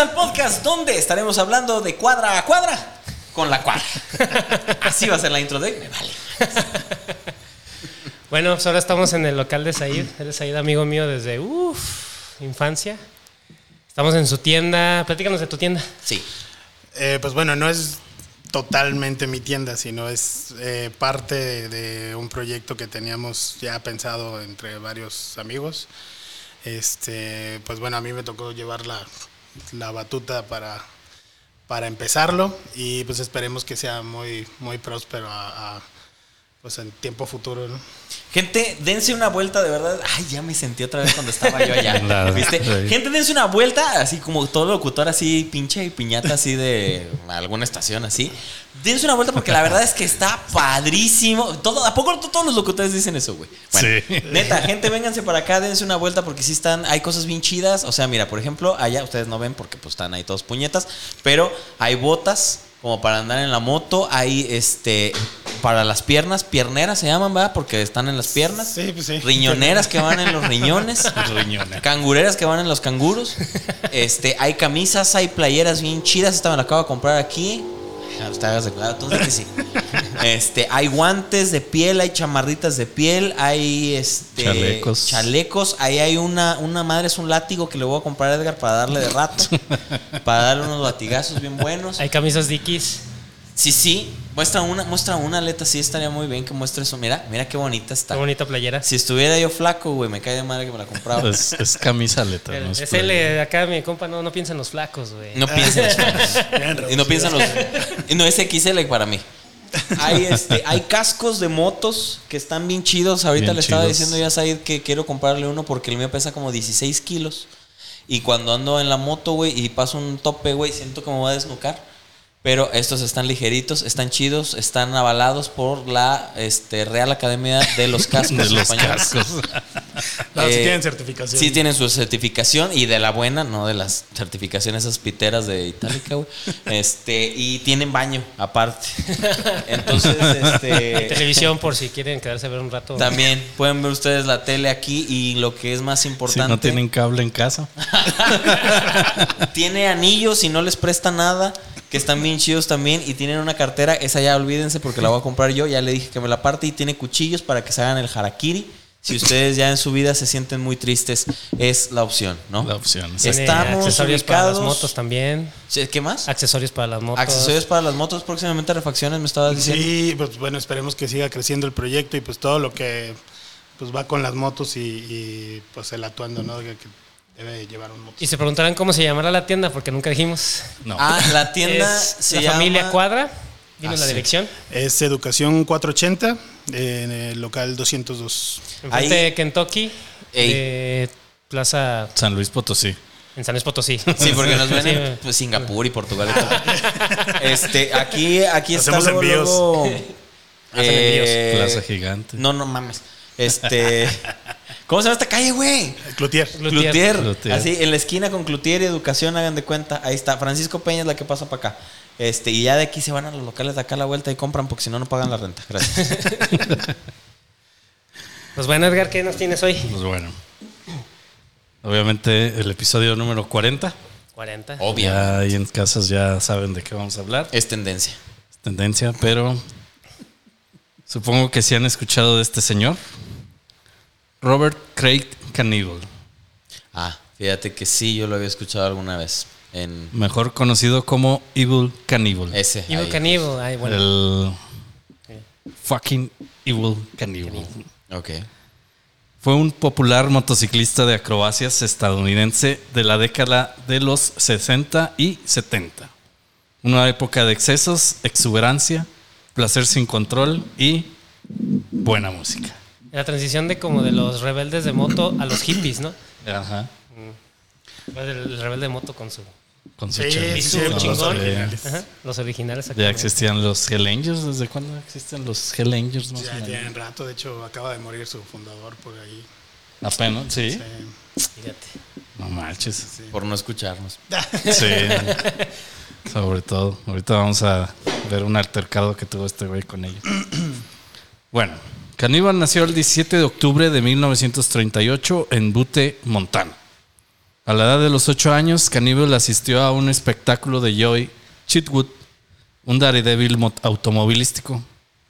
Al podcast donde estaremos hablando de cuadra a cuadra con la cuadra. Así va a ser la intro de hoy. Me vale. Bueno, pues ahora estamos en el local de Said. Él es Said, amigo mío desde uf, infancia. Estamos en su tienda. Platícanos de tu tienda. Sí. Eh, pues bueno, no es totalmente mi tienda, sino es eh, parte de, de un proyecto que teníamos ya pensado entre varios amigos. Este, pues bueno, a mí me tocó llevar la, la batuta para, para empezarlo y pues esperemos que sea muy, muy próspero a, a, pues en tiempo futuro, ¿no? Gente, dense una vuelta de verdad. Ay, ya me sentí otra vez cuando estaba yo allá. Claro. ¿Viste? Sí. Gente, dense una vuelta, así como todo locutor, así pinche y piñata, así de alguna estación, así. Dense una vuelta porque la verdad es que está padrísimo. Todo, ¿A poco todos los locutores dicen eso, güey? Bueno, Sí. neta, gente, vénganse para acá, dense una vuelta porque sí están, hay cosas bien chidas. O sea, mira, por ejemplo, allá ustedes no ven porque pues están ahí todos puñetas, pero hay botas como para andar en la moto, hay este para las piernas, pierneras se llaman, ¿verdad? Porque están en las piernas. Sí, pues sí. Riñoneras que van en los riñones. Riñones. Cangureras que van en los canguros. Este, hay camisas, hay playeras bien chidas. Esta me la acabo de comprar aquí. Tú que sí. Este, hay guantes de piel, hay chamarritas de piel, hay este Chalecos. chalecos. Ahí hay una, una madre, es un látigo que le voy a comprar a Edgar para darle de rato. para darle unos latigazos bien buenos. Hay camisas Dickies. Sí, sí. Muestra una, muestra una aleta, sí estaría muy bien que muestre eso. Mira, mira qué bonita está. Qué bonita playera. Si estuviera yo flaco, güey, me cae de madre que me la compraba. Es, es camisa aleta, El- ¿no? es playa. L de acá, mi compa, no, no piensa en los flacos, güey. No piensen los flacos. Y no reducido. piensan los. y no es XL para mí. Hay, este, hay cascos de motos que están bien chidos. Ahorita Bien le estaba chidos. diciendo ya a Said que quiero comprarle uno porque el mío pesa como 16 kilos. Y cuando ando en la moto, güey, y paso un tope, güey, siento que me voy a desnucar. Pero estos están ligeritos, están chidos, están avalados por la este, Real Academia de los Cascos De los Españoles. cascos. No, sí Eh, tienen certificación. Sí tienen su certificación y de la buena, no de las certificaciones esas piteras de Itálica, güey. Este, y tienen baño aparte. Entonces, este Televisión por si quieren quedarse a ver un rato. también pueden ver ustedes la tele aquí y lo que es más Si importante, no tienen cable en casa. tiene anillos y no les presta nada, que están bien chidos también y tienen una cartera, esa ya olvídense porque la voy a comprar yo, ya le dije que me la parte y tiene cuchillos para que se hagan el harakiri. Si ustedes ya en su vida se sienten muy tristes, es la opción, ¿no? La opción. Sí. Estamos accesorios para las ubicados- motos también. ¿Qué más? Accesorios para las motos. Accesorios para las motos, próximamente refacciones, me estabas diciendo. Sí, pues bueno, esperemos que siga creciendo el proyecto y pues todo lo que pues va con las motos y, y, pues el atuendo, ¿no? Que, debe llevar un moto. Y se preguntarán cómo se llamará la tienda, porque nunca dijimos. No. Ah, la tienda Es se la llama familia Cuadra. Dinos Ah, la sí. dirección. Es Educación 480 en el local 202. Enfrente Ahí- de Kentucky. Ey. De Plaza San Luis Potosí. en San Luis Potosí. Sí, porque nos ven Sí, en pues, Singapur y Portugal. y todo. Este, aquí, aquí está Hacemos luego, envíos. luego, Hacen envíos. eh, Plaza Gigante. No, no mames. Este, ¿cómo se llama esta calle, güey? Cloutier. Cloutier. Cloutier. Cloutier. Así, en la esquina con Cloutier y Educación, hagan de cuenta. Ahí está. Francisco Peña es la que pasa para acá. Este, y ya de aquí se van a los locales de acá a la vuelta y compran porque si no, no pagan la renta. Gracias. Pues bueno, Edgar, ¿qué nos tienes hoy? Pues bueno. Obviamente el episodio número 40. 40. Obvio. Ya ahí en casas ya saben de qué vamos a hablar. Es tendencia. Es tendencia, pero supongo que sí han escuchado de este señor. Robert Craig Cannibal, Ah, fíjate que sí, yo lo había escuchado alguna vez. En mejor conocido como Evil Cannibal. ese. Evil ahí. Cannibal. Ay, bueno. El fucking Evil Cannibal. Ok. Fue un popular motociclista de acrobacias estadounidense de la década de los 60 y 70. Una época de excesos, exuberancia, placer sin control y buena música. La transición de como de los rebeldes de moto a los hippies, ¿no? Ajá. El rebelde de moto con su. Con su Sí, sí, sí, los originales. Ajá, los originales. Ya existían los Hell Angels. ¿Desde cuándo existen los Hell Angels? Más o Ya tienen rato, de hecho acaba de morir su fundador por ahí. Apenas, sí. Sí. Fíjate. No manches. Por no escucharnos. Sí. Sobre todo. Ahorita vamos a ver un altercado que tuvo este güey con ellos. Bueno, Caníbal nació el 17 de octubre de 1938 en Butte, Montana. A la edad de los 8 años, Cannibal asistió a un espectáculo de Joy Chitwood, un Daredevil mo- automovilístico.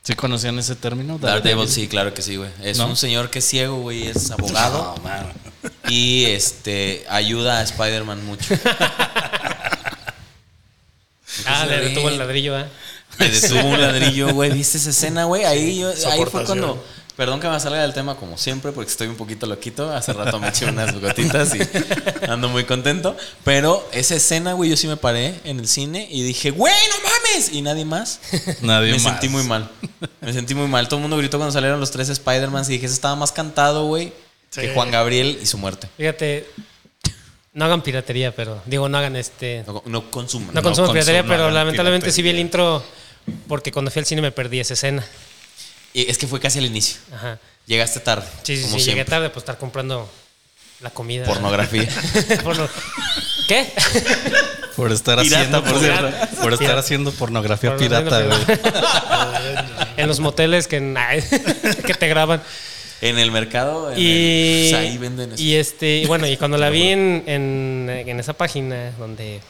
¿Sí conocían ese término? Daredevil, sí, claro que sí, güey. Es ¿No? un señor que es ciego, güey, es abogado No, man. y este ayuda a Spider-Man mucho. Ah, le detuvo el ladrillo, ¿ah? Me detuvo un ladrillo, güey. ¿Viste esa escena, güey? Ahí, yo, ahí fue cuando. Perdón que me salga del tema como siempre, porque estoy un poquito loquito. Hace rato me eché unas gotitas y ando muy contento. Pero esa escena, güey, yo sí me paré en el cine y dije, güey, no mames. Y nadie más. Nadie me más. sentí muy mal. Me sentí muy mal. Todo el mundo gritó cuando salieron los tres Spider-Man y dije, ese estaba más cantado, güey, Sí. que Juan Gabriel y su muerte. Fíjate, no hagan piratería, pero digo, no hagan este. No, no consuman. No consumo consumo, piratería, pero lamentablemente sí vi el piratería. intro porque cuando fui al cine me perdí esa escena. Y es que fue casi al inicio. Ajá. Llegaste tarde. Sí, sí, como sí, llegué tarde por estar comprando la comida. Pornografía. Porno- ¿Qué? Por estar Pirata, haciendo, por por, cierto. por estar Pirata. haciendo pornografía pirata, güey. en los moteles que, que te graban. En el mercado, en Y, el- pues ahí venden eso. y este, y bueno, y cuando la vi en, en, en esa página donde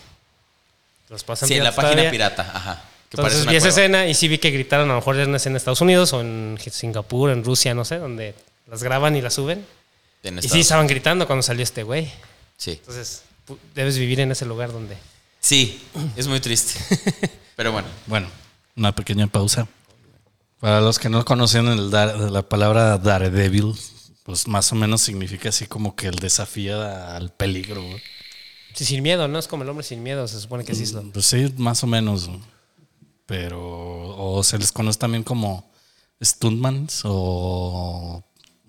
los pasan sí, en la página todavía, pirata, ajá. Que parece Entonces vi esa escena y sí vi que gritaron, a lo mejor era una escena en Estados Unidos o en Singapur, en Rusia, no sé, donde las graban y las suben. En Y sí, estaban gritando cuando salió este güey. sí. Entonces, debes vivir en ese lugar donde... Sí, es muy triste. Pero bueno, Bueno, una pequeña pausa. Para los que no conocen el dar- la palabra Daredevil, pues más o menos significa así como que el desafío al peligro. güey. Sí, sin miedo, ¿no? Es como el hombre sin miedo, se supone que sí es lo... Pues sí, más o menos. güey. Pero, o se les conoce también como stuntmans o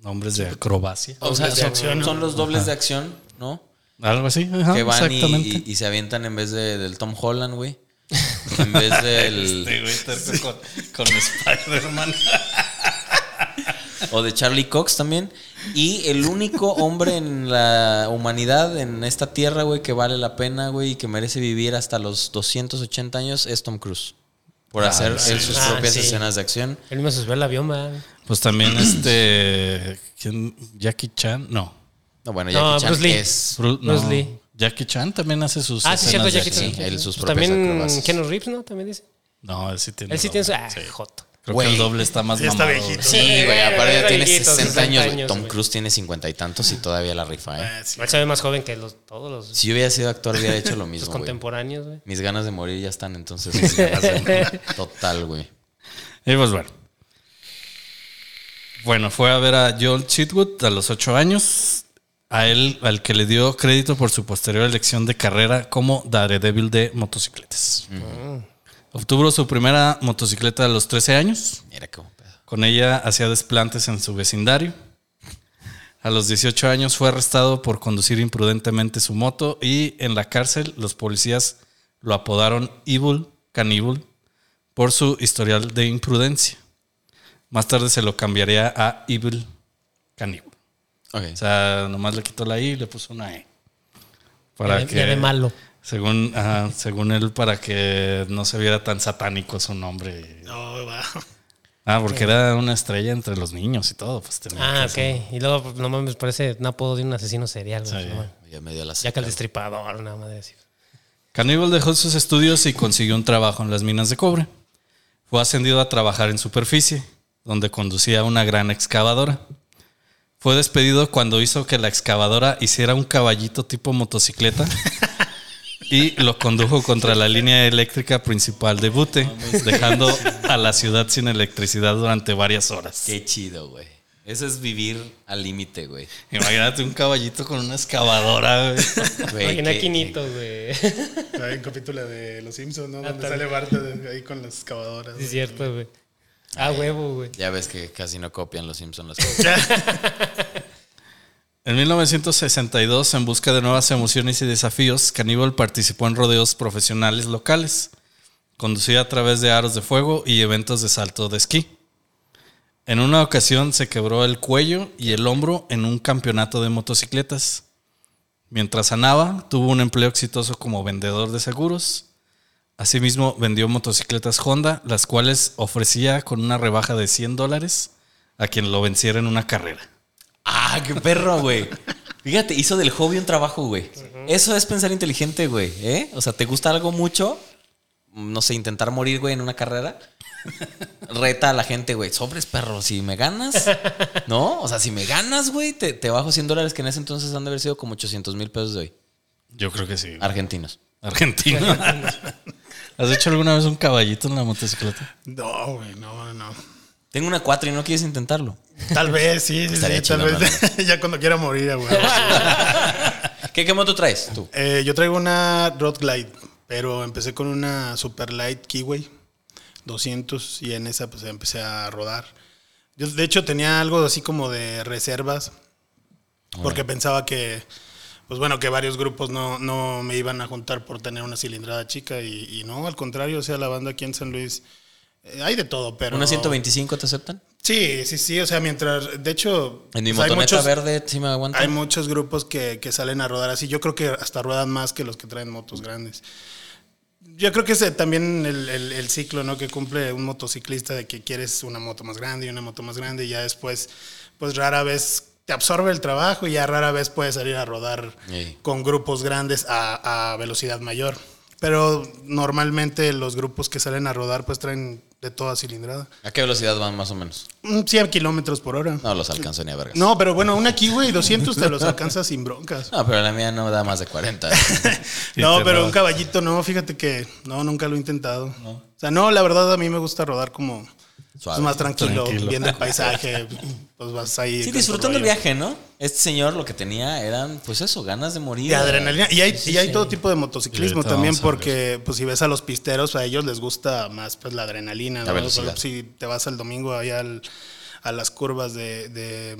hombres de acrobacia. o sea, son, acción, ¿no? son los dobles de acción, ¿no? Algo así, ajá, que van y, exactamente. y- y se avientan en vez de, del Tom Holland, güey. En vez del. Este güey terco con, con Spider-Man. O de Charlie Cox también. Y el único hombre en la humanidad, en esta tierra, güey, que vale la pena, güey, y que merece vivir hasta los 280 años es Tom Cruise. Por hacer él sus Ah, propias sí. escenas de acción. Él mismo se subió al avión, ¿va? Pues también este. ¿quién? Jackie Chan, no. No, bueno, No, Jackie Chan Bruce Lee. es. Bru- Bruce no. Lee. Jackie Chan también hace sus. Ah, sí, cierto, escenas de Jackie. Chan. Sí, él sus Pues también. Keanu Reeves, ¿no? También dice. No, él sí tiene. Él sí tiene su... Ah, sí. joto. Creo Güey. que el doble está más Ya está mamado. viejito. Sí, güey, aparte ya tiene viejito, 60 años, güey. años, Tom. Cruise tiene 50 y tantos y todavía la rifa, ¿eh? Ah, sí. Él se ve más joven que los, todos los, Si yo hubiera sido actor, hubiera hecho lo los mismo, güey. contemporáneos, güey. Mis ganas de morir ya están, entonces. mis ganas de- Total, güey. Y pues bueno. Bueno, fue a ver a Joel Chitwood a los ocho años. A él, al que le dio crédito por su posterior elección de carrera como Daredevil de motocicletas. Obtuvo su primera motocicleta a los 13 años. Mira cómo pedo. Con ella hacía desplantes en su vecindario. A los 18 años fue arrestado por conducir imprudentemente su moto y en la cárcel los policías lo apodaron Evil Cannibal por su historial de imprudencia. Más tarde se lo cambiaría a Evil Cannibal. O sea, nomás le quitó la I y le puso una E. Ya de- ya de malo. Según, ajá, según él, para que no se viera tan satánico su nombre. No, va. Ah, porque era una estrella entre los niños y todo. Pues tenía Ah, que ser- ok. Y luego, pues, no mames, parece un apodo de un asesino serial. Sí. Ya me dio la Ya que el destripador, nada más de decir. Cannibal dejó sus estudios y consiguió un trabajo en las minas de cobre. Fue ascendido a trabajar en superficie, donde conducía una gran excavadora. Fue despedido cuando hizo que la excavadora hiciera un caballito tipo motocicleta y lo condujo contra la línea eléctrica principal de Butte, dejando a la ciudad sin electricidad durante varias horas. Qué chido, güey. Eso es vivir al límite, güey. Imagínate un caballito con una excavadora. güey. Güey, Imagina qué- Quinito, güey. Hay un capítulo de Los Simpsons, ¿no? Donde también. sale Bart de- ahí con las excavadoras. Es cierto, güey. Ah, huevo, güey. Ya ves que casi no copian los Simpsons. En 1962, en busca de nuevas emociones y desafíos, Cannibal participó en rodeos profesionales locales, conducía a través de aros de fuego y eventos de salto de esquí. En una ocasión se quebró el cuello y el hombro en un campeonato de motocicletas. Mientras sanaba, tuvo un empleo exitoso como vendedor de seguros. Asimismo, vendió motocicletas Honda, las cuales ofrecía con una rebaja de 100 dólares a quien lo venciera en una carrera. ah, qué perro, güey. Fíjate, hizo del hobby un trabajo, güey. Eso es pensar inteligente, güey. ¿eh? O sea, ¿te gusta algo mucho? No sé, intentar morir, güey, en una carrera. Reta a la gente, güey. Sobres, perro. Si me ganas, ¿no? O sea, si me ganas, güey, te, te bajo 100 dólares que en ese entonces han de haber sido como 800 mil pesos de hoy. Yo creo que sí. Argentinos. Argentina. ¿Has hecho alguna vez un caballito en la motocicleta? No, güey, no, no. Tengo una 4 y no quieres intentarlo. Tal vez, sí, sí, Estaría sí, tal vez. ya cuando quiera morir, güey. ¿Qué, qué moto traes tú? Eh, yo traigo una Road Glide, pero empecé con una Super Light Keyway 200 y en esa pues empecé a rodar. Yo de hecho tenía algo así como de reservas porque pensaba que pues bueno, que varios grupos no, no me iban a juntar por tener una cilindrada chica y, y no, al contrario, o sea, la banda aquí en San Luis eh, hay de todo, pero ¿Una 125 te aceptan? Sí, sí, sí, o sea, mientras de hecho En mi pues, hay motoneta muchos- verde sí me aguanta. hay muchos grupos que, que salen a rodar así. Yo creo que hasta ruedan más que los que traen motos grandes. Yo creo que es también el, el- el ciclo ¿no? que cumple un motociclista de que quieres una moto más grande y una moto más grande y ya después, pues rara vez te absorbe el trabajo y ya rara vez puedes salir a rodar Sí. con grupos grandes a, a velocidad mayor. Pero normalmente los grupos que salen a rodar pues traen de toda cilindrada. ¿A qué velocidad van más o menos? Mm, 100 kilómetros por hora. No los alcanzo ni a vergas. No, pero bueno, una Kiwi 200 te los alcanzas sin broncas. No, pero la mía no da más de 40. Y No, pero un caballito no, fíjate que no, nunca lo he intentado. O sea, no, la verdad a mí me gusta rodar como pues, Suave. más tranquilo, Tranquilo. viendo el paisaje, pues vas ahí. Sí, disfrutando el viaje, ¿no? Este señor lo que tenía eran, pues eso, ganas de morir. Y adrenalina. Y hay, Sí, y hay sí. todo tipo de motociclismo también, porque pues si ves a los pisteros, a ellos les gusta más pues la adrenalina. La ¿no? Si te vas el domingo allá al- a las curvas de, de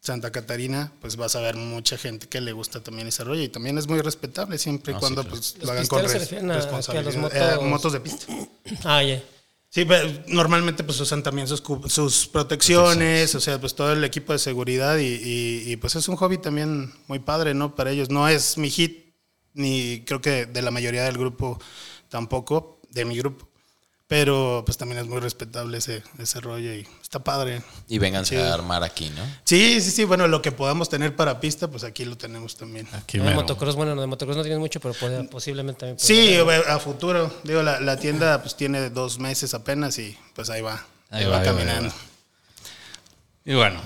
Santa Catarina, pues vas a ver mucha gente que le gusta también ese rollo. Y también es muy respetable siempre y sí, cuando claro. pues ¿Los lo hagan con res- refieren a- a responsabilidad. los Eh, motos? motos de pista. Ah, ya. Sí, pero normalmente pues usan también sus, sus protecciones, o sea, pues todo el equipo de seguridad y, y- y, pues es un hobby también muy padre, ¿no? Para ellos. No es mi hit, ni creo que de la mayoría del grupo tampoco, de mi grupo. Pero pues también es muy respetable ese, ese rollo y está padre. Y vénganse Sí. a armar aquí, ¿no? Sí, sí, sí, bueno, lo que podamos tener para pista, pues aquí lo tenemos también. Aquí de motocross, bueno, no, de motocross no tienes mucho, pero puede- posiblemente también. Sí, haber. a futuro. Digo, la, la tienda pues tiene dos meses apenas y pues ahí va. Ahí, Ahí va, va, ahí va, ahí caminando. va. Y bueno,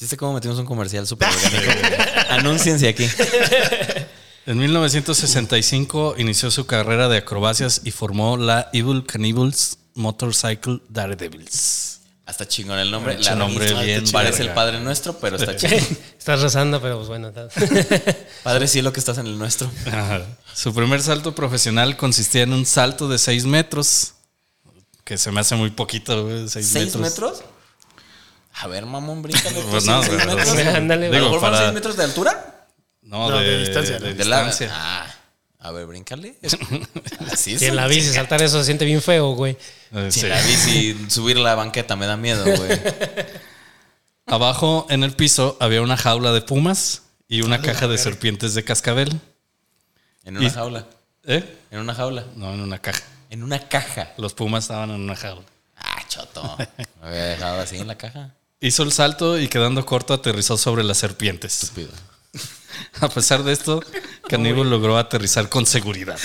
¿Viste cómo metimos un comercial súper orgánico? Anúnciense aquí. en 1965 inició su carrera de acrobacias y formó la Evil Cannibals Motorcycle Daredevils. Hasta chingón el nombre. La nombre misma, bien Parece el Padre Nuestro, pero está chingón. Estás rezando, pero pues bueno. Padre cielo que estás en el nuestro. Ajá. Su primer salto profesional consistía en un salto de 6 metros, que se me hace muy poquito, güey, 6 ¿Seis metros. metros? A ver, mamón, bríncale. Pues no, ¿Seis pero- metros? Ándale, ¿A Digo, lo para- seis metros de altura? No, No, de, de distancia, de distancia. Ah, a ver, bríncale. Así Si en la bici saltar eso se siente bien feo, güey. Eh, Si sí. en la bici subir la banqueta me da miedo, güey. Abajo en el piso había una jaula de pumas y una caja de serpientes de cascabel. En una Y- jaula. ¿Eh? En una jaula. No, en una caja. En una caja. Los pumas estaban en una jaula. Ah, choto. Me había dejado así en la caja. Hizo el salto y quedando corto aterrizó sobre las serpientes. Estúpido. A pesar de esto, Caníbal logró aterrizar con seguridad.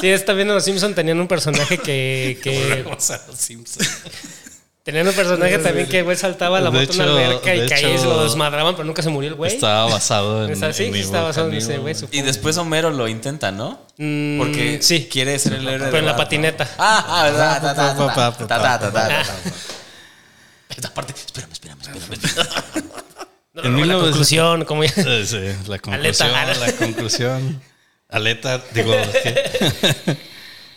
Sí, está viendo los Simpson tenían un personaje que, que Volvemos a los Simpsons. tenían un personaje también que güey saltaba la De moto en una y de caía y hecho- se lo desmadraban, pero nunca se murió el güey. Estaba basado en. Está- sí, en sí, está basado en ese Cannibal. güey. Y después Homero lo intenta, ¿no? Mm, Porque sí. quiere ser el héroe Pero en la patineta. Ah, ah, verdad. Ta, ta, ta, ta, ta, ta, ta, ta, ta. Ah. Esta parte, espérame, espérame, espérame. En no, la 1900 conclusión, como ya. Eh, sí, la conclusión. Aleta. La conclusión. Aleta, digo.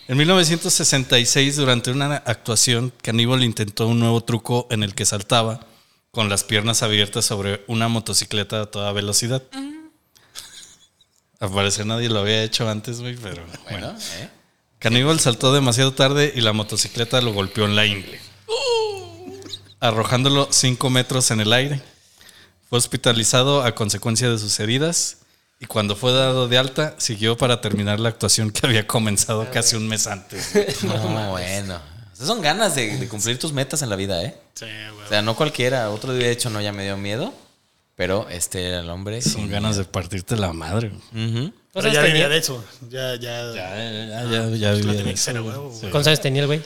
En 1966, durante una actuación, Caníbal intentó un nuevo truco en el que saltaba con las piernas abiertas sobre una motocicleta a toda velocidad. Al parecer nadie lo había hecho antes, güey, pero bueno. Bueno, ¿eh? Caníbal saltó demasiado tarde y la motocicleta lo golpeó en la ingle, arrojándolo 5 metros en el aire. Fue hospitalizado a consecuencia de sus heridas y cuando fue dado de alta siguió para terminar la actuación que había comenzado casi un mes antes. No, bueno. Esas son ganas de, de cumplir tus metas en la vida, ¿eh? Sí, güey. O sea, no cualquiera. Otro día, de hecho, no, ya me dio miedo. Pero este era el hombre. Son ganas de partirte la madre. güey. Ujú. Pero ¿Cuántos ya vivía tenía? de eso. Ya, ya. Ya, ya, ya, ya Lo vivía tenía de que ser a eso, güey. güey. ¿Cuántos años tenía el güey?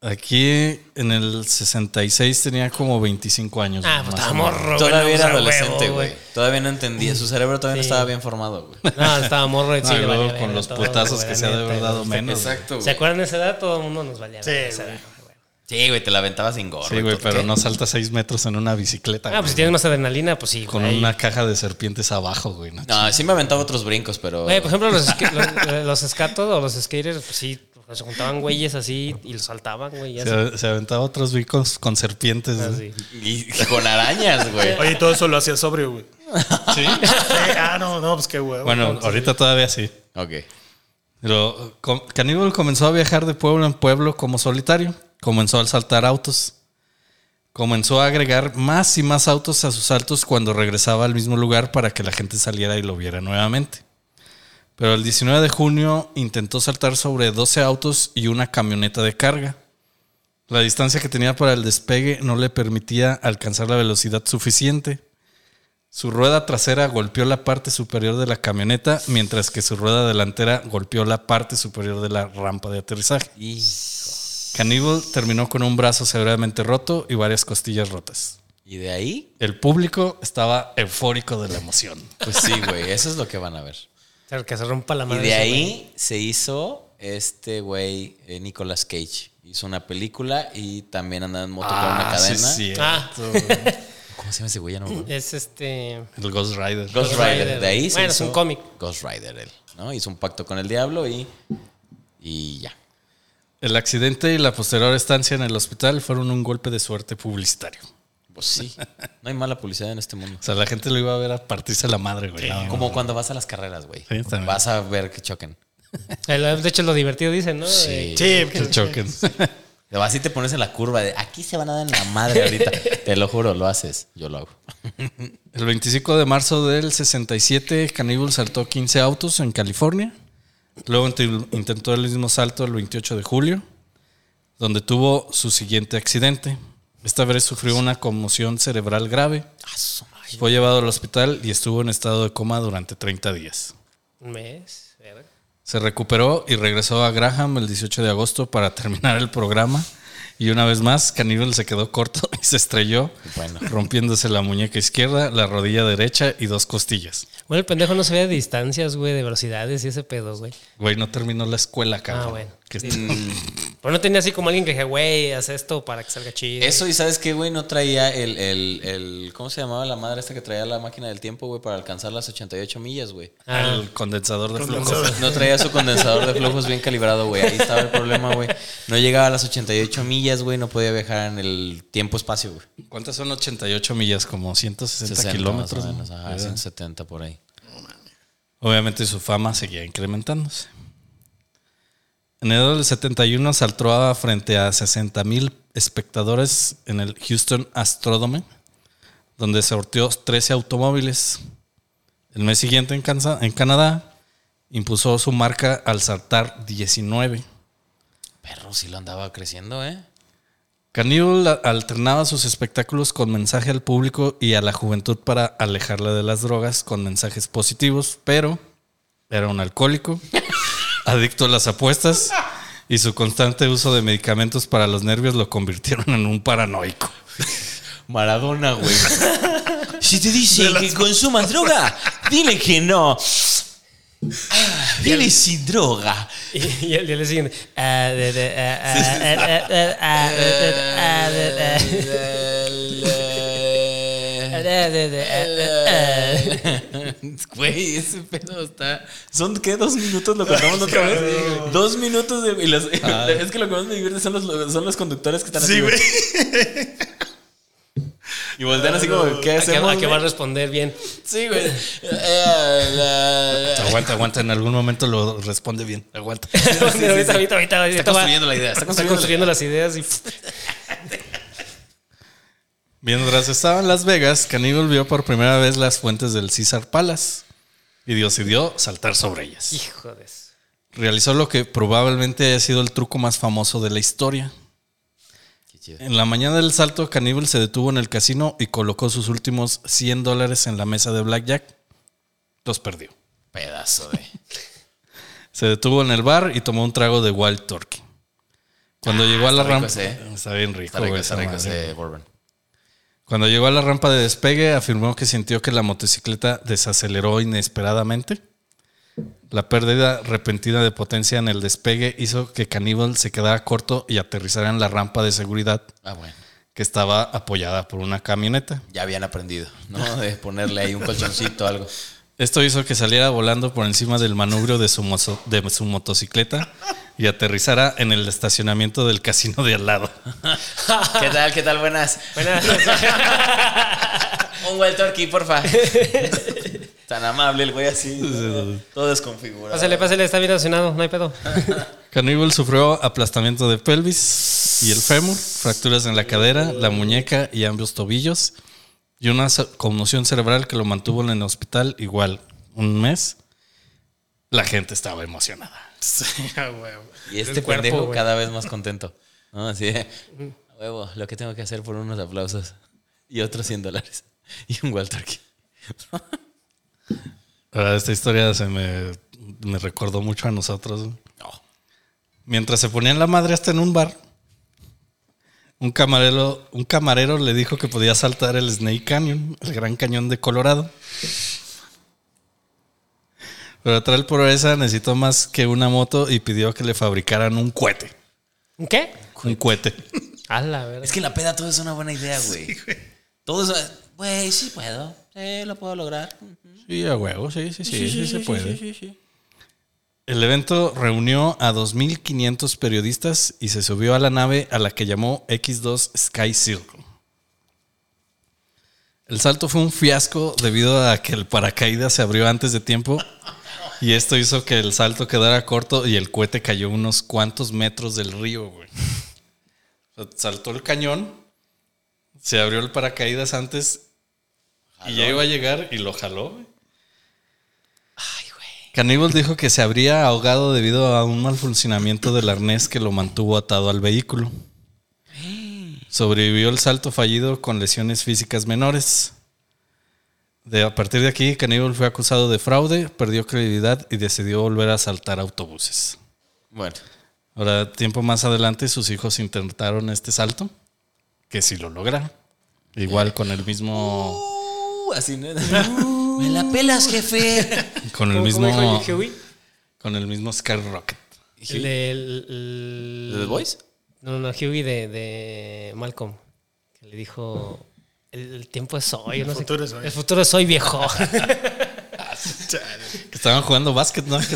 Aquí en el 66 tenía como 25 años. Ah, pues estaba morro, güey. Todavía era adolescente, güey. Todavía no entendía. Su cerebro todavía no estaba bien formado, güey. No, estaba morro y No, sí le valía con los putazos güey, que se ha de haber dado menos. güey. Exacto, ¿Se güey. acuerdan de esa edad? Todo el mundo nos valía. Sí. Sí, güey, te la aventabas sin gorro. Sí, güey, pero ¿Qué? no salta 6 metros en una bicicleta. Ah, pues si tienes más adrenalina, pues sí. Con güey. una caja de serpientes abajo, güey. ¿no? No, sí me aventaba otros brincos, pero. Güey, por ejemplo, los, los, los skatos o los skaters, pues sí, se juntaban güeyes así y los saltaban, güey. Se, se aventaba otros bicos con serpientes. güey. Así. Y con arañas, güey. Oye, todo eso lo hacía sobrio, güey. Sí. Sí, ah, no, no, pues qué huevo. Bueno, ahorita todavía sí. Ok. Pero Caníbal comenzó a viajar de pueblo en pueblo como solitario. Comenzó a saltar autos. Comenzó a agregar más y más autos a sus saltos cuando regresaba al mismo lugar para que la gente saliera y lo viera nuevamente. Pero el 19 de junio intentó saltar sobre 12 autos y una camioneta de carga. La distancia que tenía para el despegue no le permitía alcanzar la velocidad suficiente. Su rueda trasera golpeó la parte superior de la camioneta, mientras que su rueda delantera golpeó la parte superior de la rampa de aterrizaje. Y. Cannibal terminó con un brazo severamente roto y varias costillas rotas. Y de ahí, El público estaba eufórico de la emoción. pues sí, güey. Eso es lo que van a ver. O sea, que se rompa la Y madre. de ese ahí se hizo este güey, eh, Nicolas Cage. Hizo una película y también andaba en moto con una Ah, sí, cadena. sí. Ah. ¿Cómo se llama ese güey? Ya no me. Es este. El Ghost Rider. Ghost Ghost Rider. Rider. De ahí se Bueno, es un cómic. Ghost Rider, él. ¿no? Hizo un pacto con el diablo y. Y ya. El accidente y la posterior estancia en el hospital fueron un golpe de suerte publicitario. Pues sí. No hay mala publicidad en este mundo. O sea, la gente lo iba a ver a partirse la madre, güey. No, Como cuando vas a las carreras, güey. Sí, vas a ver que choquen. El- De hecho, lo divertido dicen, ¿no? Sí. Que choquen. Así te pones en la curva de aquí se van a dar en la madre ahorita. te lo juro, lo haces. Yo lo hago. El 25 de marzo del 67, Cannibal saltó 15 autos en California. Luego int- intentó el mismo salto el 28 de julio, donde tuvo su siguiente accidente. Esta vez sufrió una conmoción cerebral grave. Fue llevado al hospital y estuvo en estado de coma durante 30 días. Un mes. Se recuperó y regresó a Graham el 18 de agosto para terminar el programa. Y una vez más, Cannibal se quedó corto y se estrelló, Bueno. rompiéndose la muñeca izquierda, la rodilla derecha y dos costillas. Bueno, el pendejo no sabía de distancias, güey, de velocidades y ese pedo, güey. Güey, no terminó la escuela, cabrón. Ah, bueno. Que Pero no tenía así como alguien que dije, güey, haz esto para que salga chido. Eso y sabes qué, güey, no traía el, el, el- ¿Cómo se llamaba la madre esta que traía la máquina del tiempo, güey, para alcanzar las 88 millas, güey? Ah, El condensador de. Condensador. No traía su condensador de flujos bien calibrado, güey. Ahí estaba el problema, güey. No llegaba a las 88 millas, güey. No podía viajar en el tiempo-espacio, güey. ¿Cuántas son 88 millas? Como 160 60 kilómetros. Más o ¿no? menos, ajá, ¿Verdad? 170 por ahí. Obviamente su fama seguía incrementándose. En enero del 71 saltó a frente a 60 mil espectadores en el Houston Astrodome, donde sorteó 13 automóviles. El mes siguiente en, Canadá impuso su marca al saltar 19. Perro, sí lo andaba creciendo, ¿eh? Cannibal a- alternaba sus espectáculos con mensaje al público y a la juventud para alejarla de las drogas con mensajes positivos, pero era un alcohólico, adicto a las apuestas y su constante uso de medicamentos para los nervios lo convirtieron en un paranoico. Maradona, güey. si te dicen que consumas droga, dile que no. Ah, dile sin droga. Y, y día le siguiente. Ah, ah, ah, ah, ah, ah, ah, ah, ah, ah, Güey, ese pedo está. ¿Son qué? ¿Dos minutos lo contamos otra vez? Dos minutos de. y las- es que lo que más me divierte son los, son los conductores que están así, Sí, güey. Y voltean así como, ¿qué ah. ¿A qué- hacemos? ¿A qué va a responder bien? Sí, güey. Eh, Aguanta, aguanta, en algún momento lo responde bien. Aguanta. Ahorita, ahorita, ahorita, Está construyendo la idea. Está construyendo, construyendo la las ideas y. Mientras estaba en Las Vegas, Cannibal vio por primera vez las fuentes del Caesar Palace y decidió saltar sobre ellas. Hijo de eso. Realizó lo que probablemente haya sido el truco más famoso de la historia. En la mañana del salto, Caníbal se detuvo en el casino y colocó sus últimos 100 dólares en la mesa de Blackjack. Los perdió. Pedazo de. Se detuvo en el bar y tomó un trago de Wild Turkey. Cuando llegó a la rico rampa. ese, Está bien rico, Está rico, está rico madre. ese bourbon. Cuando llegó a la rampa de despegue, afirmó que sintió que la motocicleta desaceleró inesperadamente. La pérdida repentina de potencia en el despegue hizo que Cannibal se quedara corto y aterrizara en la rampa de seguridad Ah, bueno. que estaba apoyada por una camioneta. Ya habían aprendido, ¿no? De ponerle ahí un colchoncito o algo. Esto hizo que saliera volando por encima del manubrio de su, mozo- de su motocicleta y aterrizara en el estacionamiento del casino de al lado. ¿Qué tal? ¿Qué tal? Buenas. Buenas. Un Wild Turkey, porfa. Tan amable el güey así. Todo desconfigurado. Pásale, pásale, está bien estacionado, no hay pedo. Cannibal sufrió aplastamiento de pelvis y el fémur, fracturas en la cadera, la muñeca y ambos tobillos y una conmoción cerebral que lo mantuvo en el hospital igual un mes. La gente estaba emocionada. Sí, a huevo. Y este cuerpo, pendejo güey. cada vez más contento. ¿No? Así de, a huevo, lo que tengo que hacer por unos aplausos y otros 100 dólares. Y un Turkey. Ahora, esta historia se me, me recordó mucho a nosotros. No. Mientras se ponían la madre hasta en un bar, un camarero, un camarero le dijo que podía saltar el Snake Canyon, el Gran Cañón de Colorado. Pero tal proeza necesitó más que una moto y pidió que le fabricaran un cohete. ¿Un ¿Qué? Un cohete. A la verdad. Es que la peda todo es una buena idea, güey. Todo eso, güey, sí puedo. Sí, lo puedo lograr. Sí, a huevo, sí, sí, sí, sí, se puede. El evento reunió a 2.500 periodistas y se subió a la nave a la que llamó X2 Sky Circle. El salto fue un fiasco debido a que el paracaídas se abrió antes de tiempo y esto hizo que el salto quedara corto y el cohete cayó unos cuantos metros del río, güey. O sea, saltó el cañón, se abrió el paracaídas antes y ya iba a llegar y lo jaló, güey. Cannibal dijo que se habría ahogado debido a un mal funcionamiento del arnés que lo mantuvo atado al vehículo. Sobrevivió el salto fallido con lesiones físicas menores. De, a partir de aquí, Cannibal fue acusado de fraude, perdió credibilidad y decidió volver a asaltar autobuses. Bueno. Ahora, tiempo más adelante, sus hijos intentaron este salto, que sí lo lograron. Igual con el mismo, Uh, así, ¿no? Me la pelas, jefe. con el ¿Cómo- cómo mismo, dijo Huey? con el mismo Skyrocket. El el- ¿De The Voice? No, no, Huey de, de Malcolm. Que le dijo. El, el tiempo es hoy. no sé futuro es hoy. El futuro es hoy, viejo. Que estaban jugando básquet, ¿no? Sí.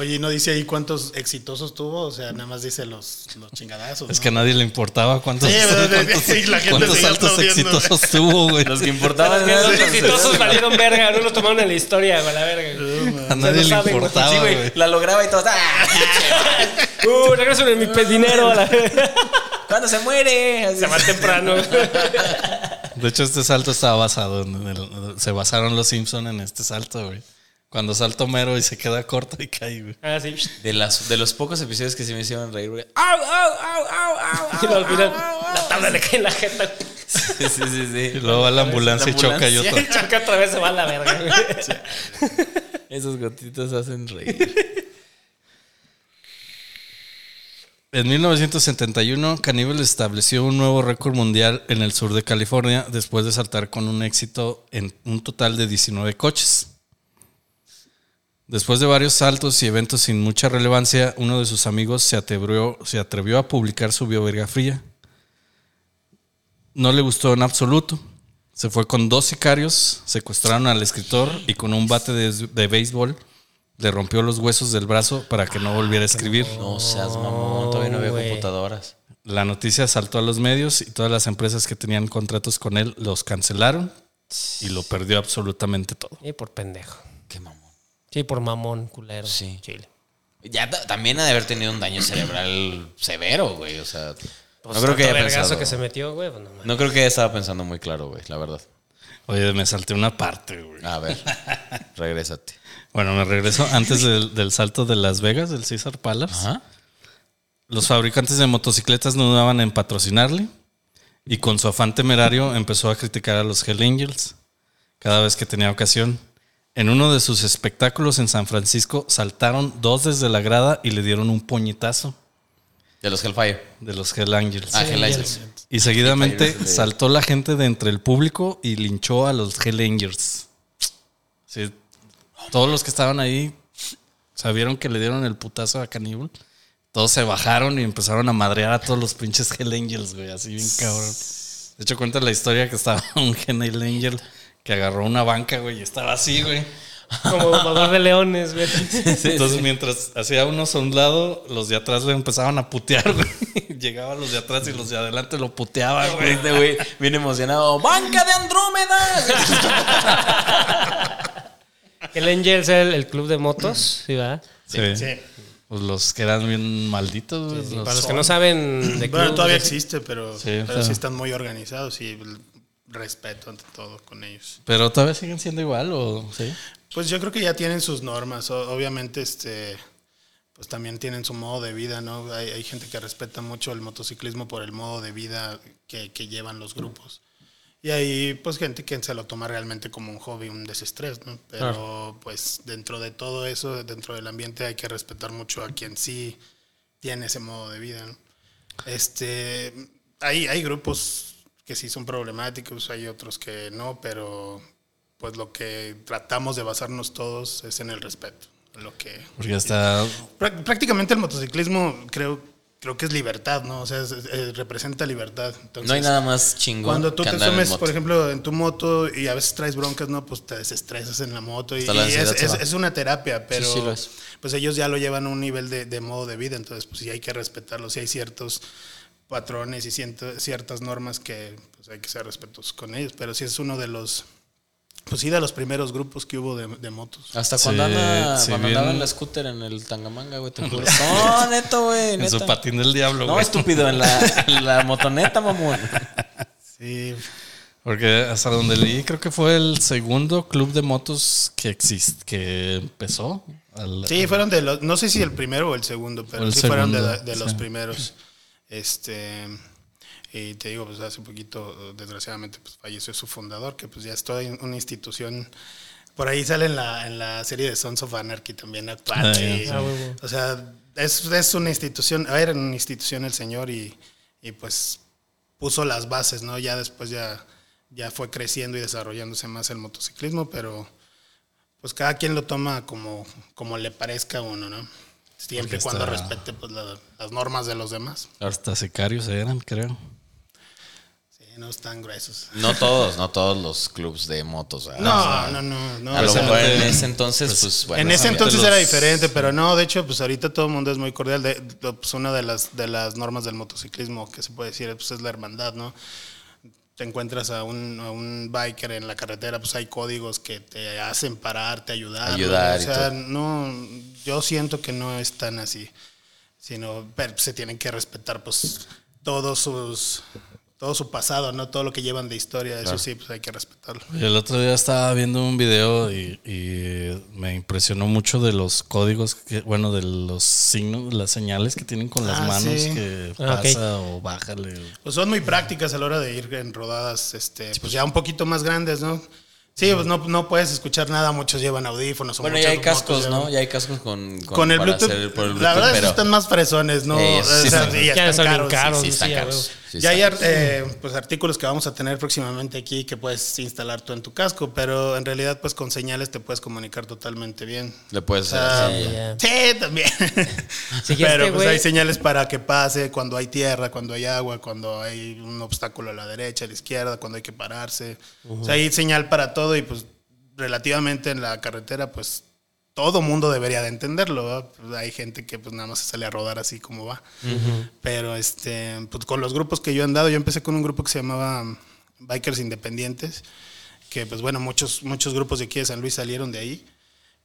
Oye, ¿y no dice ahí cuántos exitosos tuvo? O sea, nada más dice los, los chingadazos. Es ¿no? que a nadie le importaba cuántos, Sí, cuántos, Sí, la gente cuántos saltos exitosos tuvo, güey. Los que importaban Los eran los exitosos valieron verga. No los tomaron en la historia, güey, la verga. A nadie le güey. importaba, Sí, güey. La lograba y todo. ¡Ah! Uh, regreso mi pe- dinero. la verga. ¿Cuándo se muere? Así. Se va temprano. De hecho, este salto estaba basado en el- se basaron los Simpson en este salto, güey. Cuando salta Homero y se queda corto y cae, güey. Ah, sí. De, las, de los pocos episodios que se me hicieron reír, güey. ¡Au, au, au, au, au! Y luego al final, la tabla le cae en la jeta. Sí, sí, sí. sí. Y luego va la ambulancia y choca y otro. Choca otra vez, se va a la verga. güey. Esos gotitos hacen reír. En 1971, Cannibal estableció un nuevo récord mundial en el sur de California después de saltar con un éxito en un total de 19 coches. Después de varios saltos y eventos sin mucha relevancia, uno de sus amigos se atrevió, se atrevió a publicar su biografía. No le gustó en absoluto. Se fue con dos sicarios, secuestraron al escritor y con un bate de, de béisbol le rompió los huesos del brazo para que no volviera a escribir. No seas mamón, todavía no había computadoras. La noticia saltó a los medios y todas las empresas que tenían contratos con él los cancelaron y lo perdió absolutamente todo. Y por pendejo. Qué mamón. Sí, por mamón, culero. Sí. Chile. Ya ta- también ha de haber tenido un daño cerebral severo, güey. O sea, Pues no creo que haya pensado. que se metió, güey. pues no creo que estaba pensando muy claro, güey, la verdad. Oye, me salté una parte, güey. A ver, regrésate. Bueno, me regreso antes del, del salto de Las Vegas, del César Palace. Ajá. los fabricantes de motocicletas no dudaban en patrocinarle y con su afán temerario empezó a criticar a los Hell Angels cada vez que tenía ocasión. En uno de sus espectáculos en San Francisco saltaron dos desde la grada y le dieron un puñetazo De los Hellfire. de los Hell Angels. Ah, Hell Hellangels. Y seguidamente saltó la gente de entre el público y linchó a los Hell Angels. Sí, todos los que estaban ahí sabieron que le dieron el putazo a Caníbal. Todos se bajaron y empezaron a madrear a todos los pinches Hell Angels, güey, así bien cabrón. De hecho, cuenta la historia que estaba un Hell Angel que agarró una banca, güey, y estaba así, güey. Como domador de leones, güey. Entonces, mientras hacía unos a un lado, los de atrás le empezaban a putear, güey. Llegaban los de atrás y los de adelante lo puteaban, güey. Este güey, bien emocionado. ¡Banca de Andrómeda! El Angels es el, el club de motos, ¿sí, verdad? Sí. Sí. Pues los que eran bien malditos, güey. los- Para los que no saben de Bueno, clubes, todavía existe, pero Sí, pero o sea. sí están muy organizados y respeto ante todo con ellos. Pero todavía siguen siendo igual, ¿o sí? Pues yo creo que ya tienen sus normas. Obviamente, este, pues también tienen su modo de vida, ¿no? Hay, hay gente que respeta mucho el motociclismo por el modo de vida que, que llevan los grupos. Y hay, pues, gente que se lo toma realmente como un hobby, un desestrés, ¿no? Pero, pues, dentro de todo eso, dentro del ambiente, hay que respetar mucho a quien sí tiene ese modo de vida, ¿no? Este, hay, hay grupos que sí son problemáticos, hay otros que no, pero pues lo que tratamos de basarnos todos es en el respeto. Lo que Porque hasta prácticamente el motociclismo creo creo que es libertad, ¿no? O sea, es- es- representa libertad. Entonces, No hay nada más chingón. cuando tú que te sumes, por ejemplo, en tu moto y a veces traes broncas, ¿no? Pues te desestresas en la moto y, la y es, es- una terapia, pero sí lo es. pues ellos ya lo llevan a un nivel de, de modo de vida, entonces pues sí hay que respetarlo, sí hay ciertos patrones y ciento- ciertas normas que pues hay que ser respetuosos con ellos, pero sí es uno de los, pues sí de los primeros grupos que hubo de, de motos. Hasta Sí, cuando, anda, sí, cuando andaba en la scooter en el Tangamanga, güey, te juro. No, neto, güey. en su patín del diablo, No, güey. estúpido, en la, en la motoneta, mamón. Sí, Porque hasta donde leí, creo que fue el segundo club de motos que existe, que empezó. Al- Sí, fueron de los, no sé si el primero o el segundo, pero el sí fueron de, de los sí. primeros. Este, y te digo, pues hace poquito, desgraciadamente, pues falleció su fundador, que pues ya es toda una institución. Por ahí sale en la, en la serie de Sons of Anarchy también actual. Ah, y- Ah, o sea, es, es una institución, era una institución el señor y, y pues puso las bases, ¿no? Ya después ya, ya fue creciendo y desarrollándose más el motociclismo, pero pues cada quien lo toma como, como le parezca a uno, ¿no? Siempre y cuando está- respete pues, la- las normas de los demás. Hasta sicarios eran, creo. Sí, no están gruesos. No todos, no todos los clubs de motos. No, O sea, no, no, no. A lo sea, mejor en ese entonces, pues bueno. en ese entonces los- era diferente, pero no, de hecho, pues ahorita todo el mundo es muy cordial. De, de- pues una de las, de las normas del motociclismo que se puede decir pues es la hermandad, ¿no? Te encuentras a un, a un biker en la carretera, pues hay códigos que te hacen pararte, ayudar. Ayudar O y sea, todo. no, yo siento que no es tan así, sino pero se tienen que respetar pues todos sus todo su pasado, no todo lo que llevan de historia, eso sí, pues hay que respetarlo. Y el otro día estaba viendo un video y, y me impresionó mucho de los códigos, que, bueno, de los signos, las señales que tienen con las Ah, manos, sí. que Ah, pasa o bájale. o- Pues son muy prácticas a la hora de ir en rodadas, este, pues ya un poquito más grandes, ¿no? Sí, pues no, no puedes escuchar nada, muchos llevan audífonos. o Bueno, ya hay cascos, motos ¿no? Ya hay cascos con, con, Con el Bluetooth, hacer por el la verdad pero están más fresones, ¿no? Eh, sí, O sea, sí, sí, ya caros, caros. sí, están caros. Sí, ya hay eh, pues, artículos que vamos a tener próximamente aquí que puedes instalar tú en tu casco, pero en realidad pues con señales te puedes comunicar totalmente bien. Le puedes O sea, hacer. sí, también. Sí, pero este pues hay señales para que pase cuando hay tierra, cuando hay agua, cuando hay un obstáculo a la derecha, a la izquierda, cuando hay que pararse. O sea, hay señal para todo y pues relativamente en la carretera pues todo mundo debería de entenderlo. Pues, hay gente que pues nada más se sale a rodar así como va. Pero este, pues con los grupos que yo he andado, yo empecé con un grupo que se llamaba Bikers Independientes, que pues bueno, muchos, muchos grupos de aquí de San Luis salieron de ahí.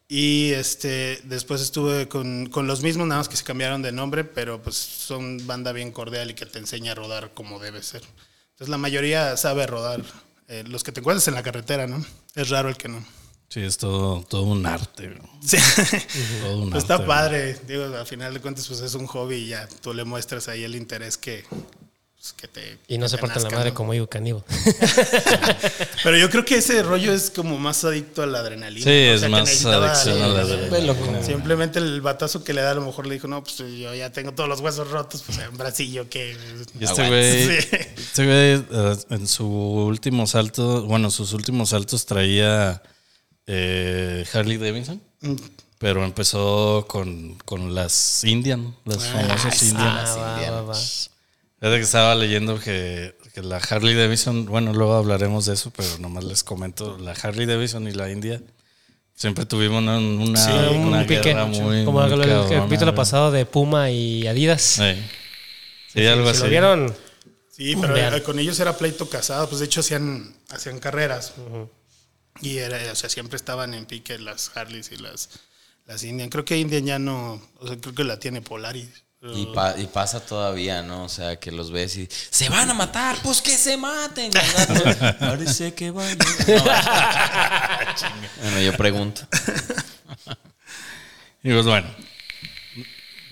Y este, después estuve con, con los mismos, nada más que se cambiaron de nombre, pero pues son banda bien cordial y que te enseña a rodar como debe ser. Entonces la mayoría sabe rodar. eh, los que te encuentras en la carretera, ¿no? Es raro el que no. Sí, es todo, todo un arte. Sí. Todo un Pues está arte, padre. Digo, al final de cuentas, pues es un hobby y ya tú le muestras ahí el interés que, pues, que te. Y no que se te parten la madre ¿no? como Ivo Caníbal. Pero yo creo que ese rollo es como más adicto a la adrenalina. Sí, ¿no? O es sea, que más necesitaba- adicción a la adrenalina. Simplemente el batazo que le da, a lo mejor le dijo, no, pues yo ya tengo todos los huesos rotos, pues un bracillo que. Y este güey, Sí. este güey eh, en su último salto, bueno, sus últimos saltos traía eh, Harley Davidson, Mm. pero empezó con, con las Indian, las famosas Indian. Ah, va, va, va. Fíjate que estaba leyendo que, que la Harley Davidson, bueno, luego hablaremos de eso, pero nomás les comento, la Harley Davidson y la India siempre tuvimos una, una, Sí, una un pique. muy, como muy el, capítulo pasado de Puma y Adidas. Sí, Sí, algo si así. lo vieron, Sí, pero Vean. eh, con ellos era pleito casado, pues de hecho hacían, hacían carreras. Y era, o sea, siempre estaban en pique las Harleys y las, las Indian. Creo que Indian ya no, o sea, creo que la tiene Polaris. Y, pa- y pasa todavía, ¿no? O sea, que los ves y se van a matar, pues que se maten. Parece que van. No, bueno, yo pregunto. Y pues bueno,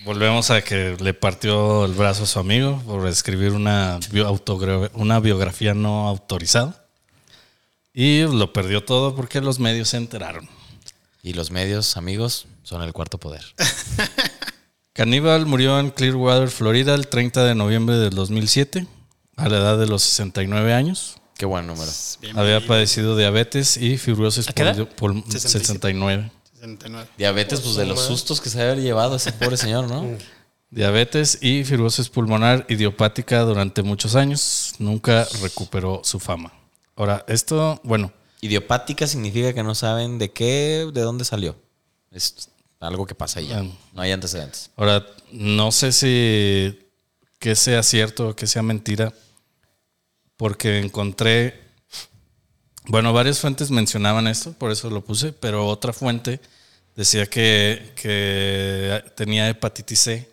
volvemos a que le partió el brazo a su amigo por escribir una, bio- una biografía no autorizada. Y lo perdió todo porque los medios se enteraron. Y los medios, amigos, son el cuarto poder. Caníbal murió en Clearwater, Florida, el 30 de noviembre del 2007, a la edad de los 69 años. Qué buen número. Bien Había padecido diabetes y fibrosis 67. 69. 69. Diabetes, pues de los sustos que se haber llevado ese pobre señor, ¿no? Diabetes y fibrosis pulmonar idiopática durante muchos años. Nunca recuperó su fama. Ahora, esto, bueno, Idiopática significa que no saben de qué, de dónde salió. Es algo que pasa ya. Ah. No hay antecedentes. ahora no sé si que sea cierto o que sea mentira, porque encontré, bueno, varias fuentes mencionaban esto, por eso lo puse, pero otra fuente decía que, que tenía hepatitis C.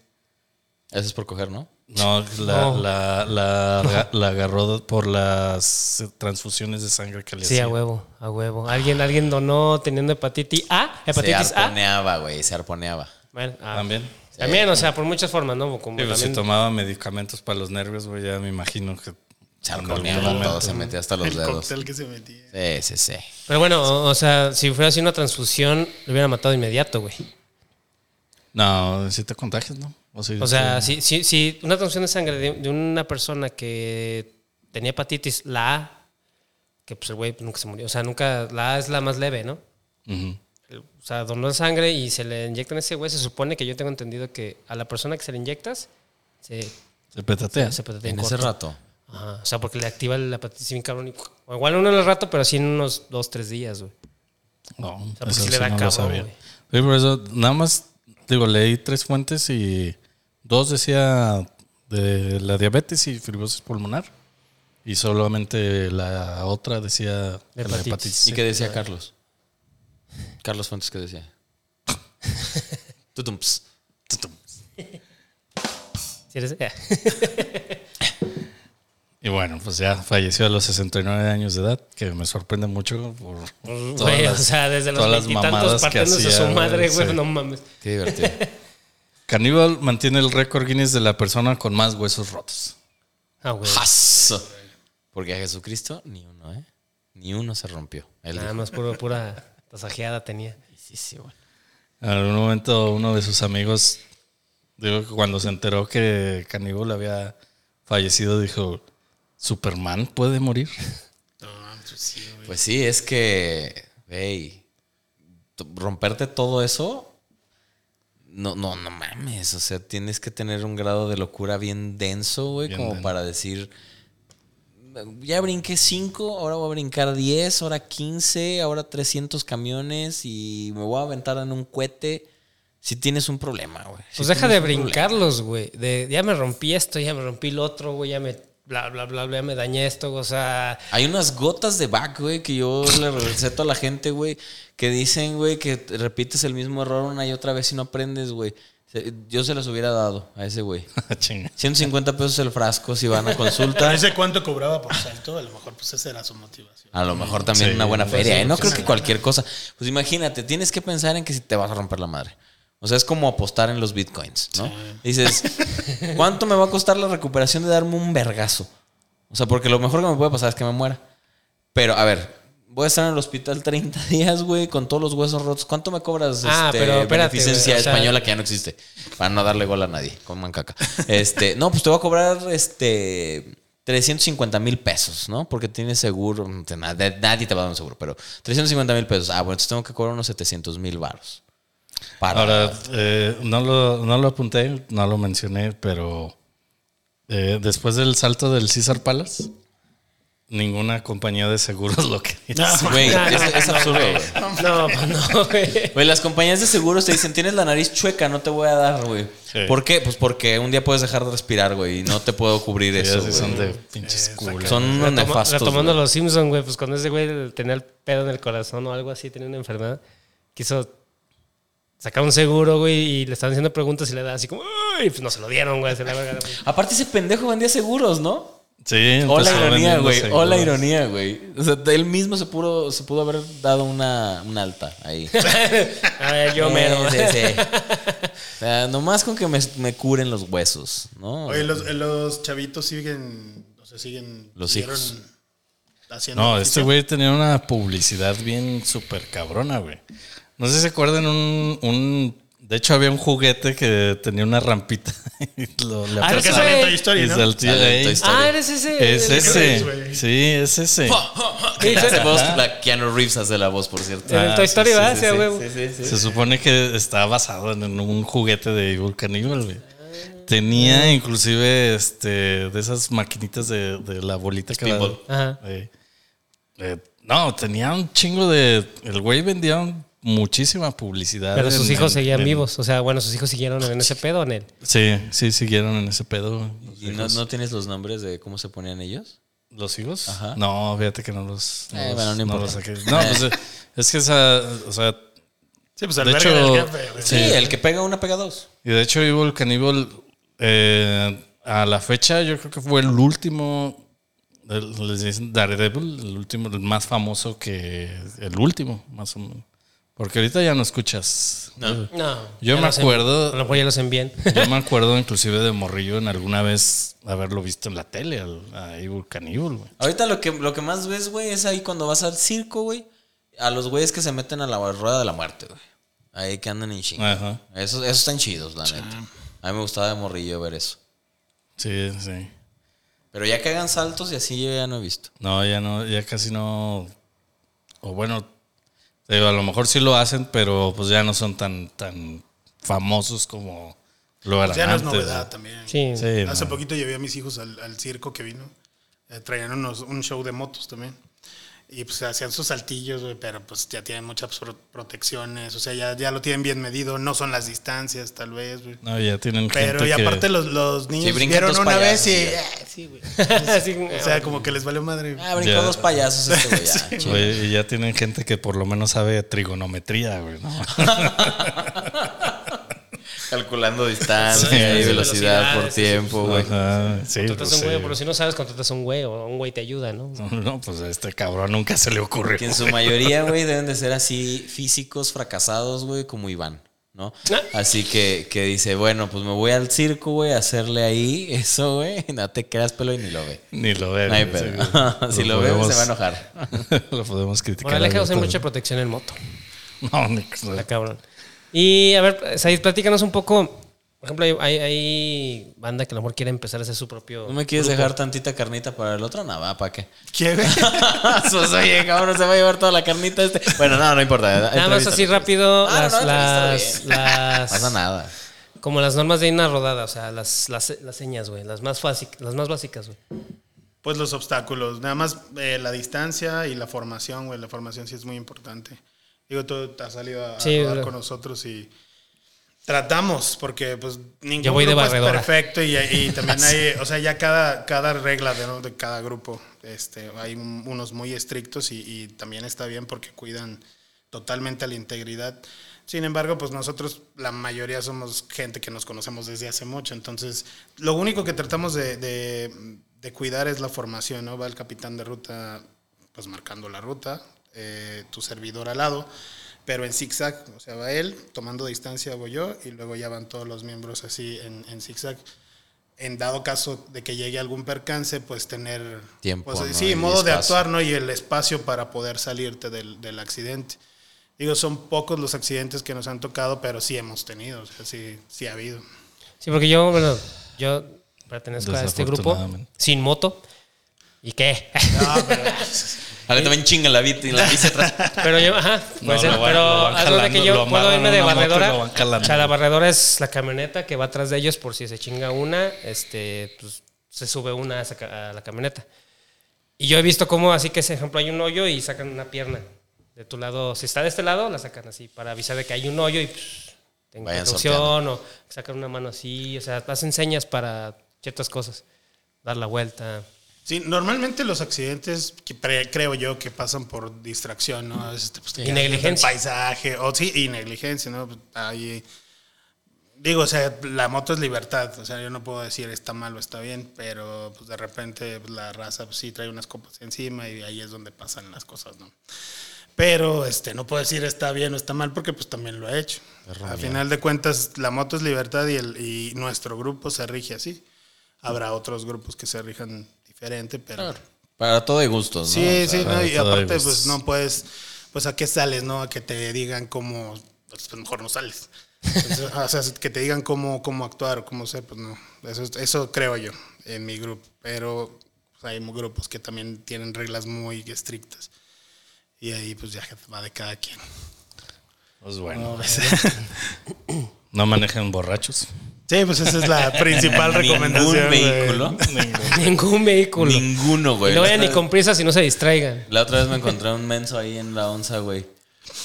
Eso es por coger, ¿no? No, la, No. la, la, la agarró por las transfusiones de sangre que le sí, hacía. a huevo, a huevo. Alguien, alguien donó teniendo hepatitis A, hepatitis se arponeaba, güey, se arponeaba. Bueno, ah, También. También, o sea, por muchas formas, ¿no? Como Digo, si también- tomaba medicamentos para los nervios, güey, ya me imagino que... Se arponeaba todo, se metía hasta los El dedos. cóctel que se metía. Sí, sí, sí. Pero bueno, o, o sea, si fuera así una transfusión, lo hubiera matado inmediato, güey. No, si te contagias, ¿no? O, si- O sea, si, si, si una transfusión de sangre de, de una persona que tenía hepatitis, la A, que pues el güey nunca se murió. O sea, nunca, la A es la más leve, ¿no? O sea, donó sangre y se le inyectan ese güey. Se supone que yo tengo entendido que a la persona que se le inyectas, se, Se petatea. se petatea En en ese rato. Ajá, o sea, porque le activa la hepatitis bien cabrón. y- o igual uno en el rato, pero sí en unos dos, tres días, güey. No, sea, porque eso sí le da no sabía. güey. Sí, por eso, nada más, digo, leí tres fuentes y dos decía de la diabetes y fibrosis pulmonar. Y solamente la otra decía de la Hepatitis. hepatitis. ¿Y qué decía Carlos? Carlos Fuentes, ¿qué decía? Tutumps. Tutumps. ¿Sí eres? Y bueno, pues ya falleció a los 69 años de edad, que me sorprende mucho por todas Güey, o las- sea, desde los las mamadas que partiéndose hacía, su madre, güey, sí. no mames. Qué divertido. Caníbal mantiene el récord Guinness de la persona con más huesos rotos. Ah, güey. Porque a Jesucristo ni uno, ¿eh? Ni uno se rompió. Él Nada dijo, más puro, pura tasajeada tenía. Sí, sí, bueno. En algún momento uno de sus amigos, digo que cuando se enteró que Caníbal había fallecido, dijo, ¿Superman puede morir? No, pues sí, güey. Pues sí, es que, güey, romperte todo eso, no, no, no mames. O sea, tienes que tener un grado de locura bien denso, güey, Bien como denso. para decir, ya brinqué 5, ahora voy a brincar 10, ahora 15, ahora 300 camiones y me voy a aventar en un cohete. Si tienes un problema, güey. Pues deja de brincarlos, güey. De ya me rompí esto, ya me rompí lo otro, güey, ya me bla bla bla bla, ya me dañé esto, o sea, Hay unas gotas de back, güey, que yo le receto a la gente, güey, que dicen, güey, que te repites el mismo error una y otra vez y no aprendes, güey. Yo se los hubiera dado a ese güey. Chinga. 150 pesos el frasco si van a consulta. ese cuánto cobraba por salto, a lo mejor pues esa era su motivación. A lo mejor también Sí, una buena pues feria. ¿eh? No pues creo que cualquier cosa. Pues imagínate, tienes que pensar en que si te vas a romper la madre. O sea, es como apostar en los bitcoins, ¿no? Dices, ¿cuánto me va a costar la recuperación de darme un vergazo? O sea, porque lo mejor que me puede pasar es que me muera. Pero, a ver, voy a estar en el hospital 30 días, güey, con todos los huesos rotos. ¿Cuánto me cobras Ah, este, pero espérate, beneficencia güey, o sea- española que ya no existe? Para no darle gol a nadie, con mancaca. Este, no, pues te voy a cobrar este 350 mil pesos, ¿no? Porque tienes seguro. nadie te va a dar un seguro, pero 350 mil pesos. Ah, bueno, entonces tengo que cobrar unos 700 mil varos. Para. Ahora, eh, no, lo, no lo apunté, no lo mencioné, pero eh, después del salto del César Palace, ninguna compañía de seguros lo quería. Güey, No, no, es, es absurdo, güey. güey. No, no, güey. Güey, las compañías de seguros te dicen, tienes la nariz chueca, no te voy a dar, güey. Sí. ¿Por qué? Pues porque un día puedes dejar de respirar, güey, y no te puedo cubrir Sí, eso, son güey. de pinches culos. Son unos nefastos, retomando güey. los Simpsons, güey, pues cuando ese güey tenía el pedo en el corazón o algo así, tenía una enfermedad, quiso sacar un seguro, güey, y le estaban haciendo preguntas y le da así como, uy, pues no se lo dieron, güey, se la verga. Aparte ese pendejo vendía seguros, ¿no? Sí, O la ironía, güey. O la ironía, güey. O sea, él mismo se pudo, se pudo haber dado una, una alta ahí. A ver, yo mero. Sí, sí, sí. O sea, nomás con que me, me curen los huesos, ¿no? Oye, los, los chavitos siguen, o sea, siguen Los hijos. haciendo No, este güey tenía una publicidad bien súper cabrona, güey. No sé si se acuerdan un, un... De hecho, había un juguete que tenía una rampita. y lo, le Ah, Creo que en güey. Toy Story, ¿no? en. Toy Story. Ah, eres ese. Es el- ese. Sí, es ese. Que hace voz, la Keanu Reeves hace la voz, por cierto. En el Ah, Toy sí, Story sí, va, sí, sí, a sí, huevo. Se supone que está basado en un juguete de Evil Cannibal, güey. Tenía inclusive este de esas maquinitas de, de la bolita que. Ajá. Eh, eh, no, tenía un chingo de. El güey vendía un- muchísima publicidad. Pero sus en- hijos en- seguían en- vivos. O sea, bueno, sus hijos siguieron en ese pedo en él. Sí, sí, siguieron en ese pedo. ¿Y no, no tienes los nombres de cómo se ponían ellos? ¿Los hijos? Ajá. No, fíjate que no los. no Eh, los- bueno, no no importa. los saqué. No, pues eh, es que esa. O sea, Sí, pues el De hecho, jefe, güey. Sí, el que pega una pega dos. Y de hecho, Evil Cannibal, eh, a la fecha, yo creo que fue el último. el- les dicen Daredevil, el último, el más famoso que. El último, más o menos. Porque ahorita ya no escuchas. No. No. Yo me acuerdo- lo ya los envían. Yo me acuerdo, inclusive, de Morrillo en alguna vez haberlo visto en la tele, al, a Evil Cannibal, güey. Ahorita lo que, lo que más ves, güey, es ahí cuando vas al circo, güey. A los güeyes que se meten a la rueda de la muerte, güey. Ahí que andan en chinga. Ajá. Esos, esos están chidos, la neta. A mí me gustaba de morrillo ver eso. Sí, sí. Pero ya que hagan saltos y así yo ya no he visto. No, ya no, ya casi no. O bueno, digo, a lo mejor sí lo hacen, pero pues ya no son tan, tan famosos como lo eran Pues ya no es novedad también. Sí. Sí, Hace no. poquito llevé a mis hijos al, al circo que vino. Eh, traían unos, un show de motos también. Y pues hacían sus saltillos, güey, pero pues ya tienen muchas pro- protecciones. O sea, ya, ya lo tienen bien medido. No son las distancias, tal vez, güey. No, ya tienen Pero gente y que- aparte los, los niños vieron dos una vez y... ya. eh, sí, güey. O sea, como que les valió madre. Ah, brincó Ya. dos payasos este güey. ya, y ya tienen gente que por lo menos sabe trigonometría, güey, ¿no? Calculando distancia Sí, y velocidad velocidad, por sí, tiempo, güey. Sí, Contratas pues, un güey, sí. pero si no sabes, contratas un güey o un güey te ayuda, ¿no? No, pues a este cabrón nunca se le ocurrió. Que en su mayoría, güey, deben de ser así físicos fracasados, güey, como Iván, ¿no? Ah. Así que, que dice, bueno, pues me voy al circo, güey, a hacerle ahí eso, güey. No te creas pelo y ni lo ve. Ni lo ve. No hay güey, pedo. sí. si lo, ve, podemos- se va a enojar. lo podemos criticar. Ahí, usa pero- mucha protección en moto. No, ni- Está cabrón. Y a ver, Said, platícanos un poco. Por ejemplo, hay, banda que a lo mejor quiere empezar a hacer su propio. ¿No me quieres grupo. dejar tantita carnita para el otro? Nada, ¿para qué? ¿Qué, pues oye, cabrón, se va a llevar toda la carnita este. Bueno, no, no importa. Nada más así rápido, Ah, las, no, no, las, entrevístalo las- No pasa nada. como las normas de una rodada, o sea, las, las, las señas, güey, las más básicas, las más básicas, güey. Pues los obstáculos, nada más eh, la distancia y la formación, güey. La formación sí es muy importante. Digo, tú has salido a, a Sí, rodar con nosotros y tratamos, porque pues ningún Yo voy de grupo es barredora. perfecto y, y también hay, o sea, ya cada, cada regla de, ¿no? de cada grupo, este, hay un- unos muy estrictos y, y también está bien porque cuidan totalmente la integridad. Sin embargo, pues nosotros, la mayoría somos gente que nos conocemos desde hace mucho. Entonces, lo único que tratamos de, de- de cuidar es la formación, ¿no? Va el capitán de ruta, pues marcando la ruta, eh, tu servidor al lado, pero en zigzag, o sea, va él, tomando distancia voy yo, y luego ya van todos los miembros así en, en zigzag. En dado caso de que llegue algún percance, pues tener Tiempo, pues, ¿no? sí, Y modo de espacio. actuar, ¿no? Y el espacio para poder salirte del, del accidente. Digo, son pocos los accidentes que nos han tocado, pero sí hemos tenido, o sea, sí, sí ha habido. Sí, porque yo, bueno, yo pertenezco a este grupo sin moto. ¿Y qué? No, pero A ver, también chinga la bici, la bici atrás. Pero yo, ajá, puede No, ser, lo van- pero haz de que yo lo puedo irme de barredora. O sea, la barredora es la camioneta que va atrás de ellos por si se chinga una, este, pues se sube una a, esa a la camioneta. Y yo he visto cómo, así que, ese ejemplo, hay un hoyo y sacan una pierna. De tu lado, si está de este lado, la sacan así para avisar de que hay un hoyo y pues, ten Vayan precaución o sacan una mano así. O sea, hacen señas para ciertas cosas. Dar la vuelta. Sí, normalmente los accidentes, que creo yo, que pasan por distracción, ¿no? A veces te, pues, te Y negligencia. El paisaje, o sí, y negligencia, ¿no? Ahí, digo, o sea, la moto es libertad, o sea, yo no puedo decir está mal o está bien, pero pues de repente pues, la raza pues, sí trae unas copas encima y ahí es donde pasan las cosas, ¿no? Pero este, no puedo decir está bien o está mal porque pues también lo he hecho. Al final de cuentas, la moto es libertad y, el, y nuestro grupo se rige así. Habrá otros grupos que se rijan diferente, pero... Para todo de gustos, ¿no? Sí, O sea, sí, no, y aparte es- pues no puedes, pues a qué sales, ¿no? A que te digan cómo, pues mejor no sales. Entonces, o sea, que te digan cómo, cómo actuar o cómo ser, pues no. Eso, es- eso creo yo en mi grupo, pero pues, hay grupos que también tienen reglas muy estrictas. Y ahí pues ya va de cada quien. Pues bueno. No manejen borrachos. Sí, pues esa es la principal recomendación. Ningún vehículo. Ningún vehículo. Ninguno, güey. No vayan ni con prisa si no se distraigan. La otra vez me encontré un menso ahí en la onza, güey.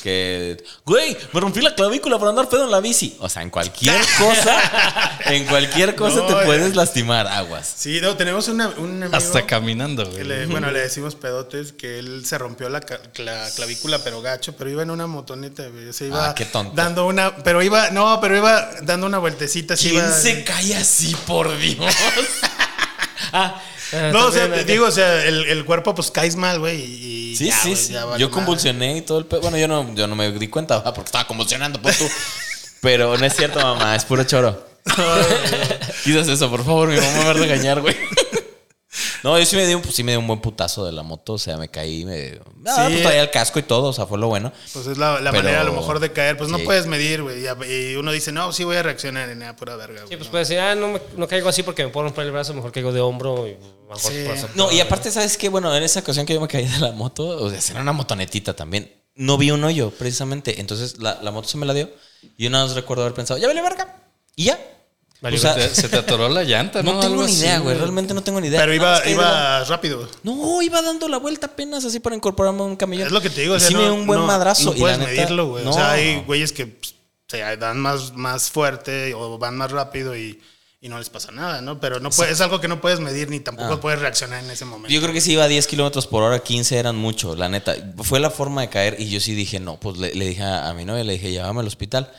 Que, güey, me rompí la clavícula por andar pedo en la bici. O sea, en cualquier cosa, en cualquier cosa No, te puedes lastimar, aguas. Sí, no, tenemos una, un amigo Hasta caminando, güey. le- bueno, le decimos pedotes que él se rompió la, clavícula, pero gacho, pero iba en una motoneta, güey. Se iba Ah, qué tonto. dando una, pero iba, no, pero iba dando una vueltecita. así ¿Quién iba- se cae así, por Dios? Ah, ah, No, o sea, te digo, o sea, el, el cuerpo pues caes mal, güey, y Sí, ya, sí, sí. ya vale Yo madre. convulsioné y todo el pedo. Bueno, yo no, yo no me di cuenta ¿verdad? porque estaba convulsionando, pues tú. Pero no es cierto, mamá, es puro choro. Quizás eso, por favor, mi mamá me va a regañar, güey. No, yo sí me di un, sí me di un buen putazo de la moto, o sea, me caí, me... Ah, Sí. pues traía el casco y todo, o sea, fue lo bueno. Pues es la, la Pero- manera a lo mejor de caer, pues no puedes medir, güey. Y, y uno dice, no, sí voy a reaccionar en nada, pura verga, güey. Sí, pues ¿no? puedes decir, ah, no, me- no caigo así porque me puedo romper el brazo, mejor caigo de hombro. Y mejor Sí. paso- No, y aparte, ¿sabes qué? Bueno, en esa ocasión que yo me caí de la moto, o sea, era una motonetita también. No vi un hoyo, precisamente. Entonces, la, la moto se me la dio. Y yo nada más recuerdo haber pensado, ya vale verga. Y ya. O sea, se te atoró la llanta, ¿no? no tengo Algo ni idea, güey. Realmente no tengo ni idea. Pero iba, iba rápido. No, iba dando la vuelta apenas así para incorporarme a un camión. Es lo que te digo, o Y sea, sí no, me dio un buen no- madrazo. No y puedes la neta, medirlo, güey. no. O sea, hay güeyes que pues, se dan más, más fuerte o van más rápido y, y no les pasa nada, ¿no? Pero no puede- es algo que no puedes medir ni tampoco Ah. puedes reaccionar en ese momento. Yo creo que si iba a 10 kilómetros por hora, 15 eran mucho, la neta. Fue la forma de caer y yo sí dije, no, pues le, le dije a, a mi novia, le dije, llévame al hospital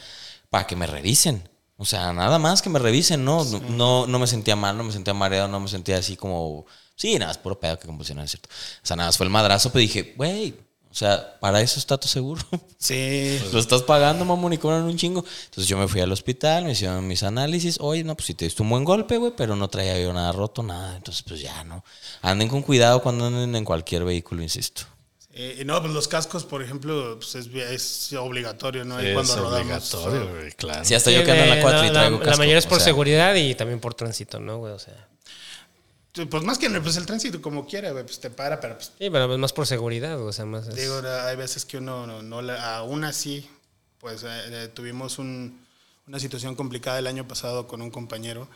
para que me revisen. O sea, nada más que me revisen, ¿no? No, no me sentía mal, no me sentía mareado, no me sentía así como... Sí, nada, es puro pedo que convulsionar, es cierto. O sea, nada, fue el madrazo, pero dije, güey, o sea, para eso está tu seguro. Sí. Lo estás pagando, mamón, y cobran un chingo. Entonces yo me fui al hospital, me hicieron mis análisis. Oye, no, pues si te diste un buen golpe, güey, pero no traía yo nada roto, nada. Entonces, pues ya, ¿no? Anden con cuidado cuando anden en cualquier vehículo, insisto. Eh, y no, pues los cascos, por ejemplo, pues es, es obligatorio, ¿no? Y Es cuando rodamos. obligatorio, güey, claro. Sí, hasta yo que ando en la 4 y la, traigo la casco. mayoría es o por sea, seguridad y también por tránsito, ¿no, güey? O sea, Pues más que pues el tránsito como quiera, güey, pues te para, pero pues sí, pero más por seguridad, o sea, más. es- digo, hay veces que uno no, no le- aún así, pues eh, eh, tuvimos un- una situación complicada el año pasado con un compañero,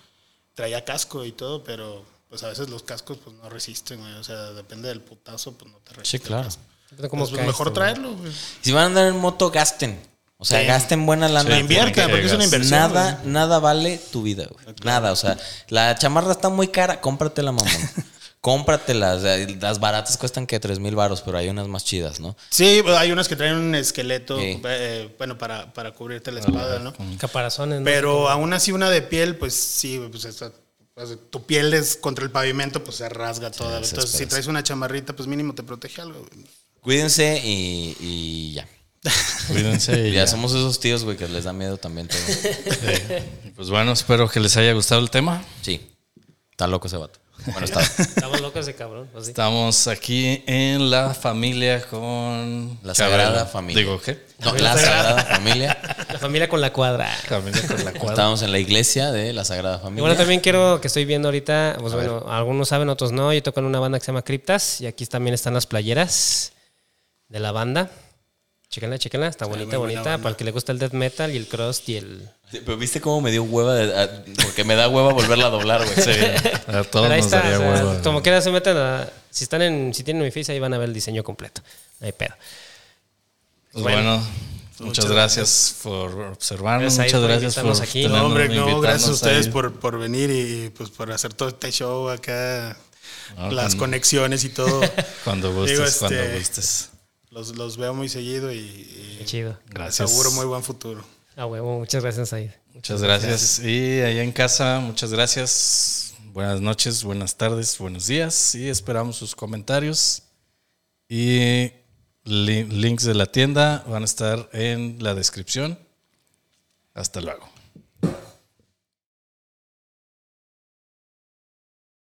traía casco y todo, pero pues a veces los cascos pues no resisten, güey, o sea, depende del putazo, pues no te resiste. el claro. casco. Cómo Pues, caes, mejor traerlo, güey. Si van a andar en moto, gasten. O sea, Sí. gasten buena lana. Sí, inviertan, porque es una inversión. Nada, güey. nada vale tu vida, güey. Nada, o sea, la chamarra está muy cara, cómpratela, mamón. cómpratelas. Las baratas cuestan que 3 mil baros, pero hay unas más chidas, ¿no? Sí, hay unas que traen un esqueleto, Sí. eh, bueno, para, para cubrirte la espada, ¿no? Caparazones. ¿no? Pero aún así una de piel, pues sí, pues esa- pues, tu piel es contra el pavimento, pues se rasga toda. Entonces, si traes una chamarrita, pues mínimo te protege algo. Cuídense y, y ya. Cuídense y Ya ya. somos esos tíos, güey, que les da miedo también todo. Sí. Pues bueno, espero que les haya gustado el tema. Sí. Está loco ese vato. Bueno, está. Estamos locos de cabrón. pues sí. Estamos aquí en la familia con La. Sagrada Familia. Digo, ¿qué? No, la Sagrada Familia. La familia con la cuadra. Familia con la cuadra. Estábamos en la iglesia de la Sagrada Y Familia. bueno, también quiero que estoy viendo ahorita, pues A bueno, algunos saben, otros no. Yo toco en una banda que se llama Criptas y aquí también están las playeras de la banda. Chéquenla, chéquenla, está bonita, bonita. Para el que le gusta el death metal y el crust y el. Sí, Pero viste cómo me dio hueva, de- a- porque me da hueva volverla a doblar, güey. Sí, a todos Pero ahí nos está, daría o sea, hueva. como quiera se meten a. Si están en, si tienen mi face, ahí van a ver el diseño completo. No hay pedo. Pues Bueno. bueno, muchas gracias por observarnos. Gracias a Muchas gracias por aquí. No, hombre, no, gracias a ustedes por, por venir y pues por hacer todo este show acá, No, las cuando- conexiones y todo. Cuando gustes, Digo, este, cuando gustes. Los, los veo muy seguido y, y Qué chido. Gracias. auguro muy buen futuro. A huevo, muchas gracias, Aid. Muchas gracias. Y allá en casa, muchas gracias. Buenas noches, buenas tardes, buenos días. Y esperamos sus comentarios. Y li- links de la tienda van a estar en la descripción. Hasta luego.